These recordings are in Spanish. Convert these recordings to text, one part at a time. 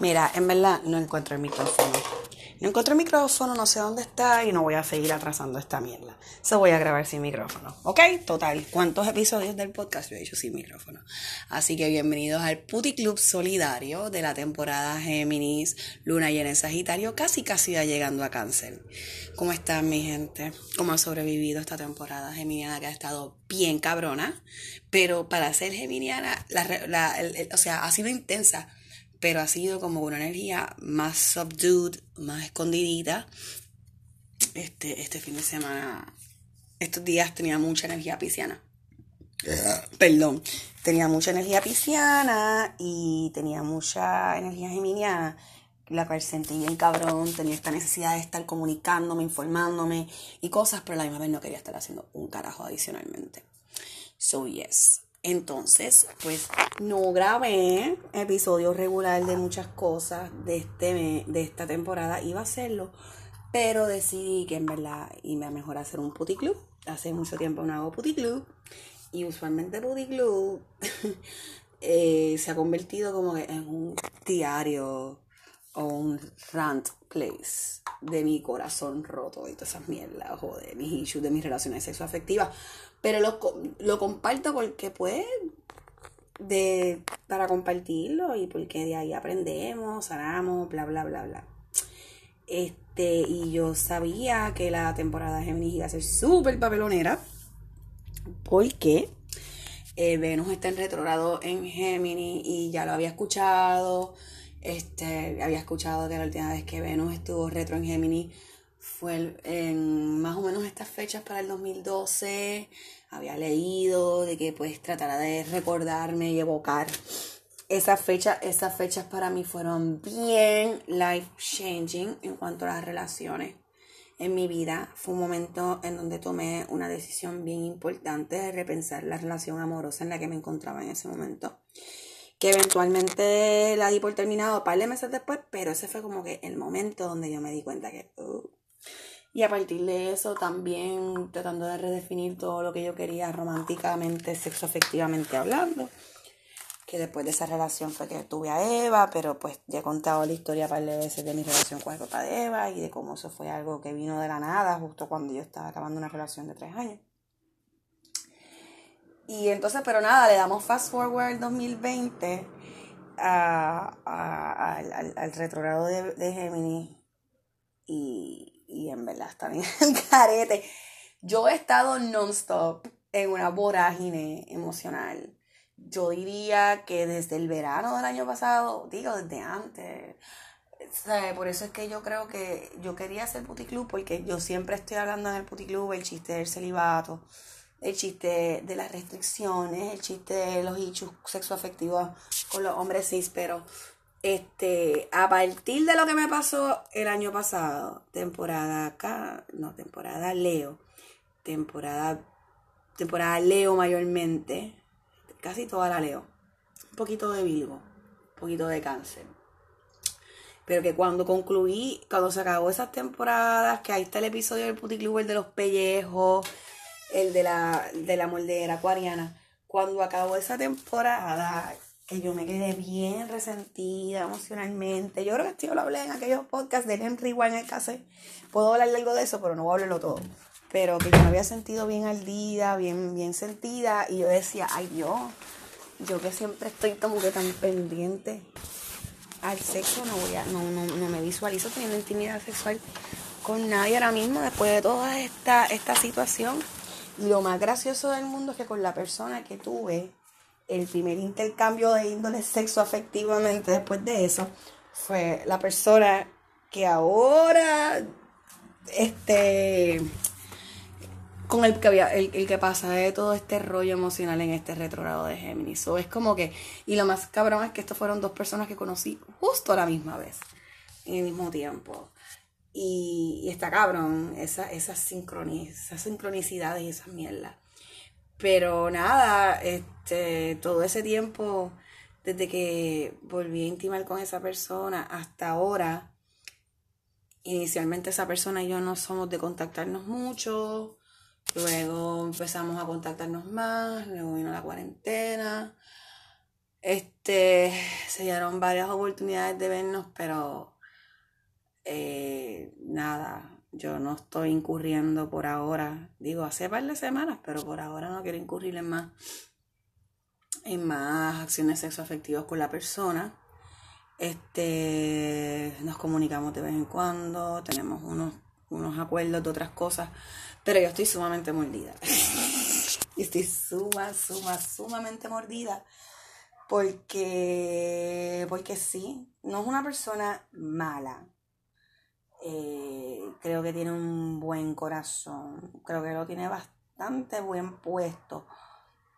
Mira, en verdad no encuentro el micrófono. No encuentro el micrófono, no sé dónde está y no voy a seguir atrasando esta mierda. Se voy a grabar sin micrófono. ¿Ok? Total. ¿Cuántos episodios del podcast yo he hecho sin micrófono? Así que bienvenidos al Puti Club Solidario de la temporada Géminis, Luna llena en Sagitario, casi casi ya llegando a Cáncer. ¿Cómo están mi gente? ¿Cómo ha sobrevivido esta temporada geminiana que ha estado bien cabrona? Pero para ser geminiana, o sea, ha sido intensa pero ha sido como una energía más subdued, más escondidita. Este, este fin de semana, estos días tenía mucha energía pisciana. Perdón, tenía mucha energía pisciana y tenía mucha energía geminiana, la cual sentí bien cabrón, tenía esta necesidad de estar comunicándome, informándome y cosas, pero a la misma vez no quería estar haciendo un carajo adicionalmente. So yes. Entonces, pues no grabé episodio regular de muchas cosas de, este, de esta temporada. Iba a hacerlo, pero decidí que en verdad iba mejor hacer un puticlub. Hace mucho tiempo no hago puticlub. Y usualmente puticlub eh, se ha convertido como en un diario o un rant place de mi corazón roto y todas esas mierdas, o de mis issues, de mis relaciones sexoafectivas. Pero lo, lo comparto porque pues de, para compartirlo y porque de ahí aprendemos, sanamos, bla, bla, bla, bla. Este, y yo sabía que la temporada de Géminis iba a ser súper papelonera porque eh, Venus está en retrogrado en Géminis y ya lo había escuchado. Este, había escuchado que la última vez que Venus estuvo retro en Géminis fue en más o menos estas fechas para el 2012. Había leído de que pues tratara de recordarme y evocar esas fechas. Esas fechas para mí fueron bien life changing en cuanto a las relaciones en mi vida. Fue un momento en donde tomé una decisión bien importante de repensar la relación amorosa en la que me encontraba en ese momento. Que eventualmente la di por terminado un par de meses después, pero ese fue como que el momento donde yo me di cuenta que, uh, y a partir de eso también tratando de redefinir todo lo que yo quería románticamente, sexoafectivamente hablando. Que después de esa relación fue que tuve a Eva, pero pues ya he contado la historia par de veces de mi relación con el papá de Eva y de cómo eso fue algo que vino de la nada justo cuando yo estaba acabando una relación de tres años. Y entonces, pero nada, le damos fast forward 2020 a, al, al, retrogrado de, de Géminis y, y en verdad está bien carete. Yo he estado non-stop en una vorágine emocional. Yo diría que desde el verano del año pasado, digo desde antes. Por eso es que yo creo que yo quería hacer puticlub porque yo siempre estoy hablando en el puticlub el chiste del celibato, el chiste de las restricciones, el chiste de los hechos sexoafectivos con los hombres cis, pero este, a partir de lo que me pasó el año pasado, temporada acá, no, temporada Leo, temporada, temporada Leo mayormente, casi toda la Leo, un poquito de Virgo, un poquito de Cáncer. Pero que cuando concluí, cuando se acabó esas temporadas, que ahí está el episodio del Puticlub, el de los pellejos, el de la, de la moldera acuariana, cuando acabó esa temporada, que yo me quedé bien resentida emocionalmente. Yo creo que esto lo hablé en aquellos podcasts de Henry Wine en el caso. Puedo hablar algo de eso, pero no voy a hablarlo todo. Pero que yo me había sentido bien ardida, bien, bien sentida. Y yo decía, ay yo, yo que siempre estoy como que tan pendiente al sexo, no voy a, no, no, no me visualizo teniendo intimidad sexual con nadie ahora mismo después de toda esta, esta situación. Lo más gracioso del mundo es que con la persona que tuve el primer intercambio de índole sexo afectivamente después de eso fue la persona que ahora este con el que había, el, que pasa de todo este rollo emocional en este retrogrado de Géminis. So, es como que, y lo más cabrón es que estos fueron dos personas que conocí justo a la misma vez, en el mismo tiempo. Y, y está cabrón, esa, esas, esas sincronicidades y esas mierdas. Pero nada, este, todo ese tiempo, desde que volví a intimar con esa persona hasta ahora, inicialmente esa persona y yo no somos de contactarnos mucho, luego empezamos a contactarnos más, luego vino la cuarentena, Este, se dieron varias oportunidades de vernos, pero eh, nada, yo no estoy incurriendo por ahora. Digo, hace par de semanas, pero por ahora no quiero incurrir en más, en más acciones sexoafectivas con la persona. Este, nos comunicamos de vez en cuando, tenemos unos, unos acuerdos de otras cosas, pero yo estoy sumamente mordida. estoy suma, suma, sumamente mordida porque, porque sí, no es una persona mala. Eh, creo que tiene un buen corazón, creo que lo tiene bastante buen puesto.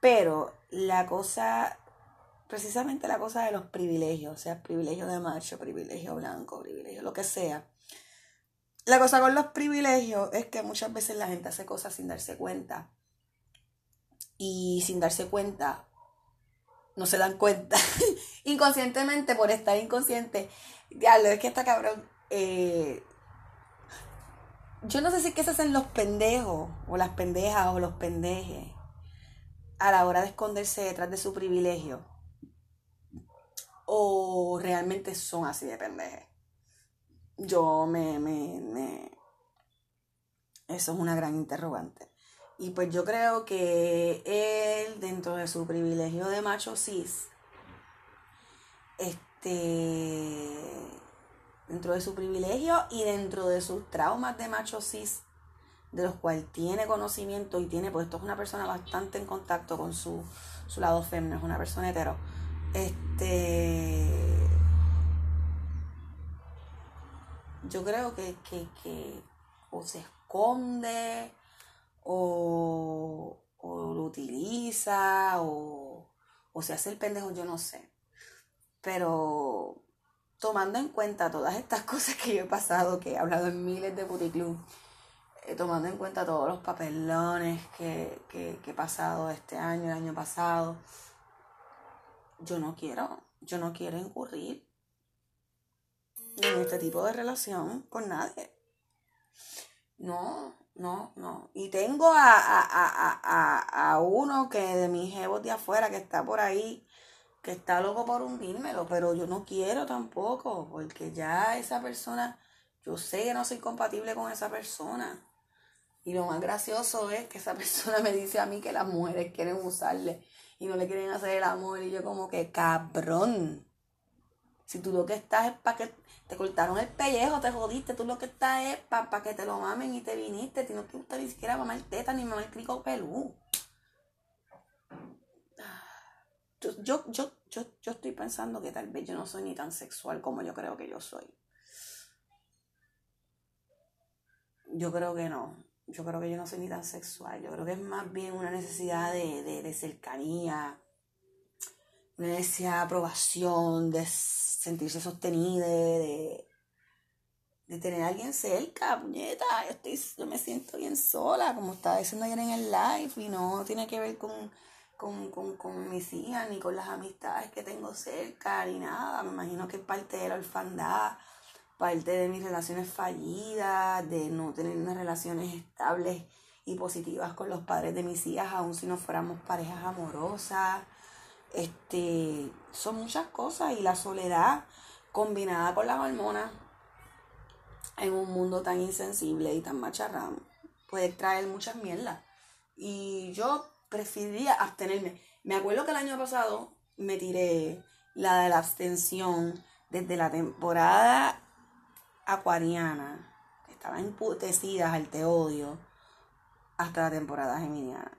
Pero la cosa, precisamente la cosa de los privilegios, o sea, privilegio de macho, privilegio blanco, privilegio, lo que sea. La cosa con los privilegios es que muchas veces la gente hace cosas sin darse cuenta. Y sin darse cuenta, no se dan cuenta. Inconscientemente, por estar inconsciente. Diablo, es que está cabrón. Eh, yo no sé si que se hacen los pendejos, o las pendejas, o los pendejes, a la hora de esconderse detrás de su privilegio. O realmente son así de pendejes. Yo me, me, me. Eso es una gran interrogante. Y pues yo creo que él, dentro de su privilegio de macho cis, este, dentro de su privilegio y dentro de sus traumas de macho cis, de los cuales tiene conocimiento y tiene, pues esto es una persona bastante en contacto con su, lado femenino, es una persona hetero. Este, yo creo que, que, que o se esconde o, lo utiliza o, se hace el pendejo, yo no sé. Pero tomando en cuenta todas estas cosas que yo he pasado, que he hablado en miles de puticlub, eh, tomando en cuenta todos los papelones que, que, que, he pasado este año, el año pasado, yo no quiero, yo no quiero incurrir en este tipo de relación con nadie. No, no, no. Y tengo a, a, a, a, uno que de mis jevos de afuera que está por ahí, que está loco por hundírmelo, pero yo no quiero tampoco, porque ya esa persona, yo sé que no soy compatible con esa persona. Y lo más gracioso es que esa persona me dice a mí que las mujeres quieren usarle y no le quieren hacer el amor. Y yo como que, cabrón. Si tú lo que estás es para que te cortaron el pellejo, te jodiste, tú lo que estás es para que te lo mamen y te viniste, ti no te gusta ni siquiera mamar teta ni mamar crico pelú. Yo, yo, yo, yo estoy pensando que tal vez yo no soy ni tan sexual como yo creo que yo soy. Yo creo que no. Yo creo que yo no soy ni tan sexual. Yo creo que es más bien una necesidad de, de, de cercanía, una necesidad de aprobación, de sentirse sostenida, de, de tener a alguien cerca, puñeta, yo, estoy, yo me siento bien sola, como estaba diciendo ayer en el live, y no tiene que ver con, con, mis hijas, ni con las amistades que tengo cerca, ni nada, me imagino que es parte de la orfandad, parte de mis relaciones fallidas, de no tener unas relaciones estables y positivas con los padres de mis hijas, aun si no fuéramos parejas amorosas, este, son muchas cosas y la soledad combinada con las hormonas en un mundo tan insensible y tan macharrán puede traer muchas mierdas. Y yo preferiría abstenerme. Me acuerdo que el año pasado me tiré la de la abstención desde la temporada acuariana, estaba emputecida al te odio, hasta la temporada geminiana.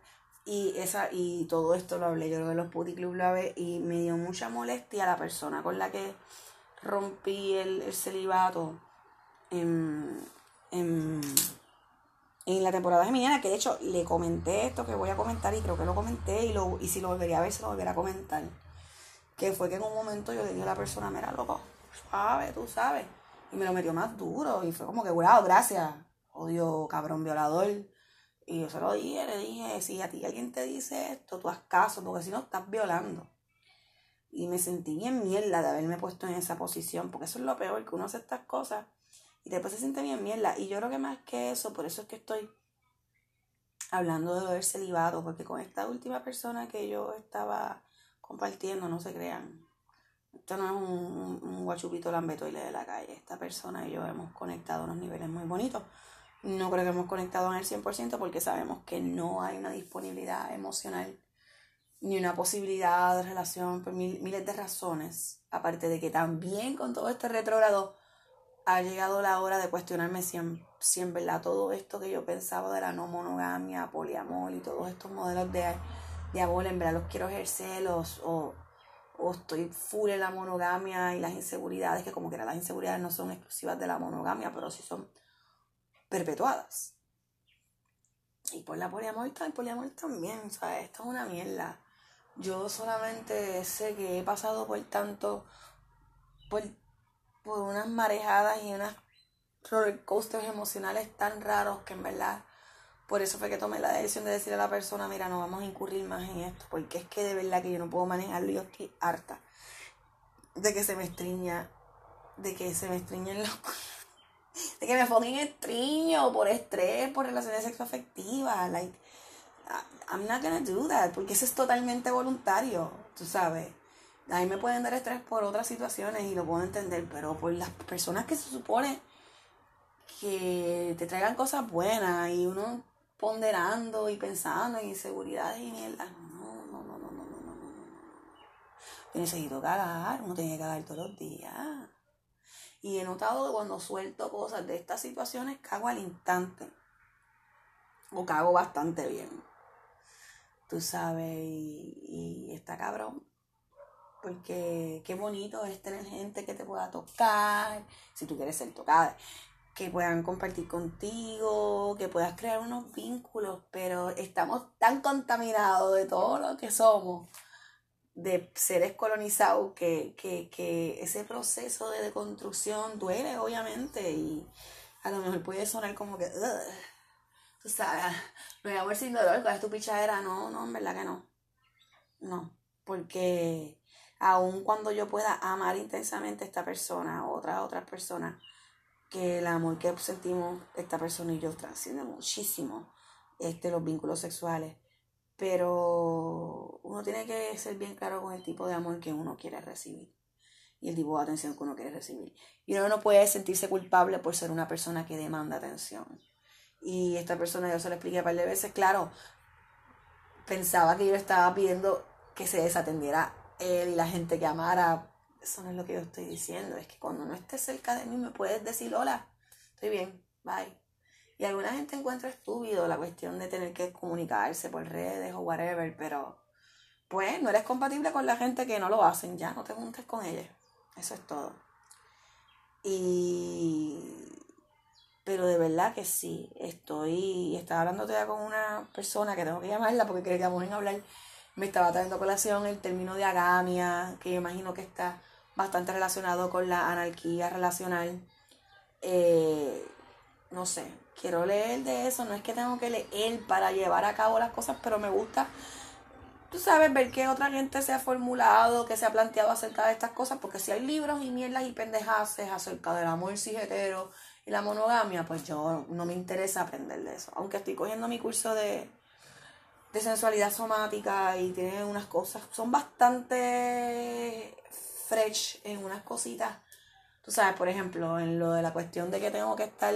Y, esa, y todo esto lo hablé, yo creo que los puticlub lo hablé y me dio mucha molestia la persona con la que rompí el, celibato en, en, en, la temporada de mañana, que de hecho le comenté esto que voy a comentar y creo que lo comenté y, lo, y si lo volvería a ver se lo volvería a comentar. Que fue que en un momento yo le dije a la persona, mira loco, suave, tú sabes. Y me lo metió más duro y fue como que, wow, gracias, odio cabrón violador y yo se lo dije, le dije, si a ti alguien te dice esto, tú haz caso, porque si no estás violando. Y me sentí bien mierda de haberme puesto en esa posición, porque eso es lo peor, que uno hace estas cosas y después se siente bien mierda. Y yo creo que más que eso, por eso es que estoy hablando de haber celibado, porque con esta última persona que yo estaba compartiendo, no se crean. Esto no es un, un guachupito lambeto y de la calle. Esta persona y yo hemos conectado a unos niveles muy bonitos. No creo que hemos conectado en el 100% porque sabemos que no hay una disponibilidad emocional ni una posibilidad de relación por miles de razones. Aparte de que también con todo este retrógrado ha llegado la hora de cuestionarme si en, si en verdad todo esto que yo pensaba de la no monogamia, poliamor y todos estos modelos de, de amor, en verdad los quiero ejercer o, o estoy full en la monogamia y las inseguridades, que como que las inseguridades no son exclusivas de la monogamia, pero sí son perpetuadas. Y por la poliamor, y poliamor también, o sea, esto es una mierda. Yo solamente sé que he pasado por tanto, por, por unas marejadas y unas roller coasters emocionales tan raros que en verdad por eso fue que tomé la decisión de decirle a la persona, mira, no vamos a incurrir más en esto, porque es que de verdad que yo no puedo manejarlo yo estoy harta de que se me estriña, de que se me estriñen los... de que me fucking estriño por estrés, por relaciones sexoafectivas, like, I'm not gonna do that, porque eso es totalmente voluntario, tú sabes. A mí me pueden dar estrés por otras situaciones y lo puedo entender, pero por las personas que se supone que te traigan cosas buenas y uno ponderando y pensando en inseguridades y mierda. No, no, no, no, no, no, no, no. Yo necesito cagar, uno tiene que cagar todos los días. Y he notado que cuando suelto cosas de estas situaciones, cago al instante. O cago bastante bien. Tú sabes, y, y está cabrón. Porque qué bonito es tener gente que te pueda tocar, si tú quieres ser tocada que puedan compartir contigo, que puedas crear unos vínculos, pero estamos tan contaminados de todo lo que somos, de seres colonizados, que, que, ese proceso de deconstrucción duele, obviamente, y a lo mejor puede sonar como que, tú sabes, no hay amor sin dolor, ¿cuál es tu pichadera? No, no, en verdad que no. No, porque aun cuando yo pueda amar intensamente a esta persona, o otras otras personas, que el amor que sentimos esta persona y yo trasciende muchísimo este, los vínculos sexuales. Pero uno tiene que ser bien claro con el tipo de amor que uno quiere recibir y el tipo de atención que uno quiere recibir. Y uno no puede sentirse culpable por ser una persona que demanda atención. Y esta persona, yo se lo expliqué un par de veces, claro, pensaba que yo estaba pidiendo que se desatendiera él y la gente que amara eso no es lo que yo estoy diciendo. Es que cuando no estés cerca de mí me puedes decir hola, estoy bien, bye. Y alguna gente encuentra estúpido la cuestión de tener que comunicarse por redes o whatever, pero pues no eres compatible con la gente que no lo hacen, ya no te juntes con ellos. Eso es todo. Y pero de verdad que sí, estoy, estaba hablando todavía con una persona que tengo que llamarla porque queríamos en hablar, me estaba trayendo colación el término de agamia, que yo imagino que está bastante relacionado con la anarquía relacional. Eh, no sé, quiero leer de eso, no es que tengo que leer para llevar a cabo las cosas, pero me gusta, tú sabes, ver que otra gente se ha formulado, que se ha planteado acerca de estas cosas, porque si hay libros y mierdas y pendejaces acerca del amor cijetero y la monogamia, pues yo no me interesa aprender de eso, aunque estoy cogiendo mi curso de, de sensualidad somática y tiene unas cosas, son bastante fresh en unas cositas. Tú sabes, por ejemplo, en lo de la cuestión de que tengo que estar,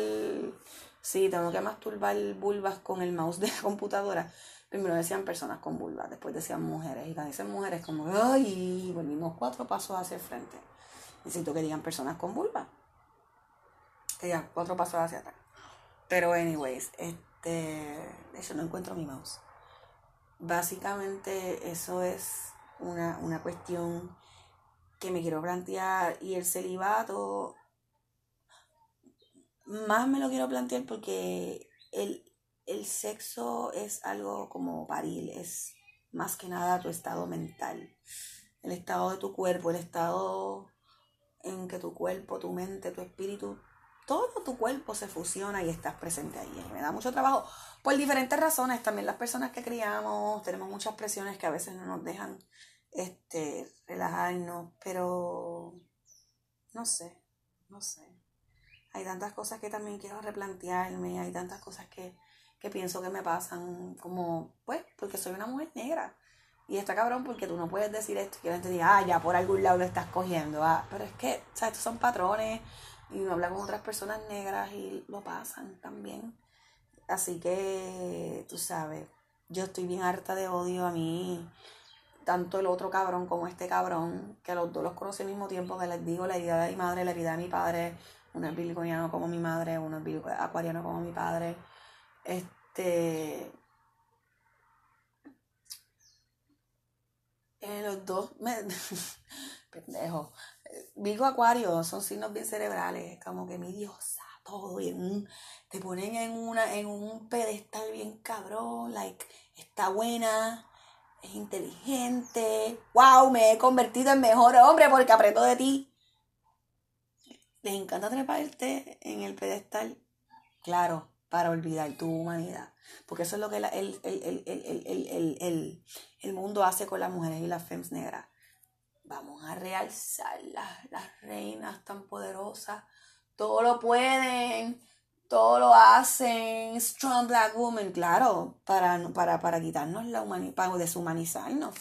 sí, tengo que masturbar vulvas con el mouse de la computadora. Primero decían personas con vulvas, después decían mujeres. Y cuando dicen mujeres, como, ay, volvimos cuatro pasos hacia el frente. Necesito que digan personas con vulvas. Que digan cuatro pasos hacia atrás. Pero, anyways, este, de hecho no encuentro mi mouse. Básicamente, eso es una, una cuestión que me quiero plantear y el celibato más me lo quiero plantear porque el, el sexo es algo como paril, es más que nada tu estado mental, el estado de tu cuerpo, el estado en que tu cuerpo, tu mente, tu espíritu, todo tu cuerpo se fusiona y estás presente ahí. me da mucho trabajo por diferentes razones. También las personas que criamos tenemos muchas presiones que a veces no nos dejan este, relajarnos, pero no sé, no sé. Hay tantas cosas que también quiero replantearme, hay tantas cosas que, que pienso que me pasan, como, pues, porque soy una mujer negra Y está cabrón porque tú no puedes decir esto y que la gente diga, ah, ya por algún lado lo estás cogiendo. Ah, pero es que, o sea, estos son patrones y uno habla con otras personas negras y lo pasan también. Así que, tú sabes, yo estoy bien harta de odio a mí, tanto el otro cabrón como este cabrón, que los dos los conocí al mismo tiempo, que les digo la herida de mi madre, la herida de mi padre, uno es biliconiano como mi madre, uno es acuariano como mi padre. Este. Eh, los dos, me, pendejo. Virgo Acuario son signos bien cerebrales, como que mi diosa, todo, y te ponen en, una, en un pedestal bien cabrón, like, está buena, es inteligente, wow, me he convertido en mejor hombre porque aprendo de ti. Les encanta treparte en el pedestal, claro, para olvidar tu humanidad. Porque eso es lo que el, el, mundo hace con las mujeres y las femmes negras. Vamos a realzar las, las reinas tan poderosas. Todo lo pueden, todo lo hacen. Strong Black Woman, claro, para, para, para quitarnos la humanidad, para deshumanizarnos,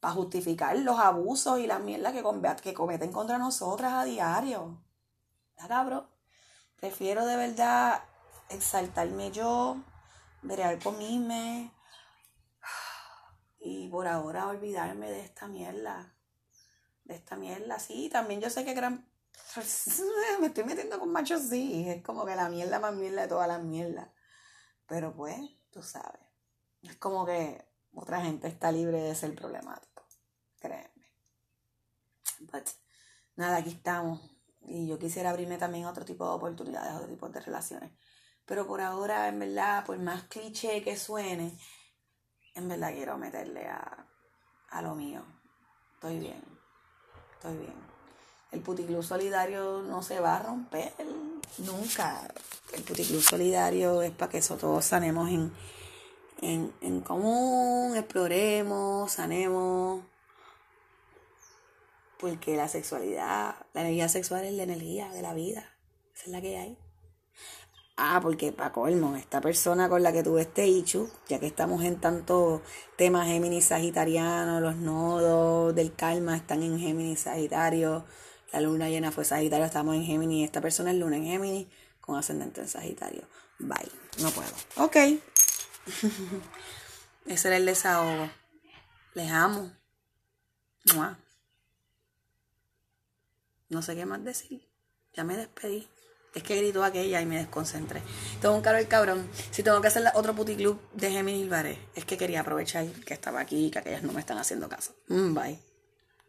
para justificar los abusos y las mierdas que, que cometen contra nosotras a diario. ¿Está cabrón? Prefiero de verdad exaltarme yo, bregar conmigo y por ahora olvidarme de esta mierda. De esta mierda, sí. También yo sé que gran. Me estoy metiendo con machos, sí. Es como que la mierda más mierda de todas las mierdas. Pero pues, tú sabes. Es como que otra gente está libre de ser problemático. Créeme. But, nada, aquí estamos. Y yo quisiera abrirme también a otro tipo de oportunidades, otro tipo de relaciones. Pero por ahora, en verdad, por más cliché que suene, en verdad quiero meterle a, a lo mío. Estoy bien. Estoy bien. El puticlub solidario no se va a romper nunca. El puticlub solidario es para que eso todos sanemos en, en, en común, exploremos, sanemos. Porque la sexualidad, la energía sexual es la energía de la vida. Esa es la que hay. Ah, porque para colmo, esta persona con la que tuve este ichu, ya que estamos en tanto temas Géminis Sagitariano, los nodos del karma están en Géminis Sagitario, la luna llena fue Sagitario, estamos en Géminis, esta persona es luna en Géminis con ascendente en Sagitario. Bye, no puedo. Ok. Ese era el desahogo. Les amo. No sé qué más decir. Ya me despedí. Es que gritó aquella y me desconcentré. Tengo un caro el cabrón. Si tengo que hacer otro puticlub de Géminis Baré, es que quería aprovechar que estaba aquí y que aquellas no me están haciendo caso. Mm, bye.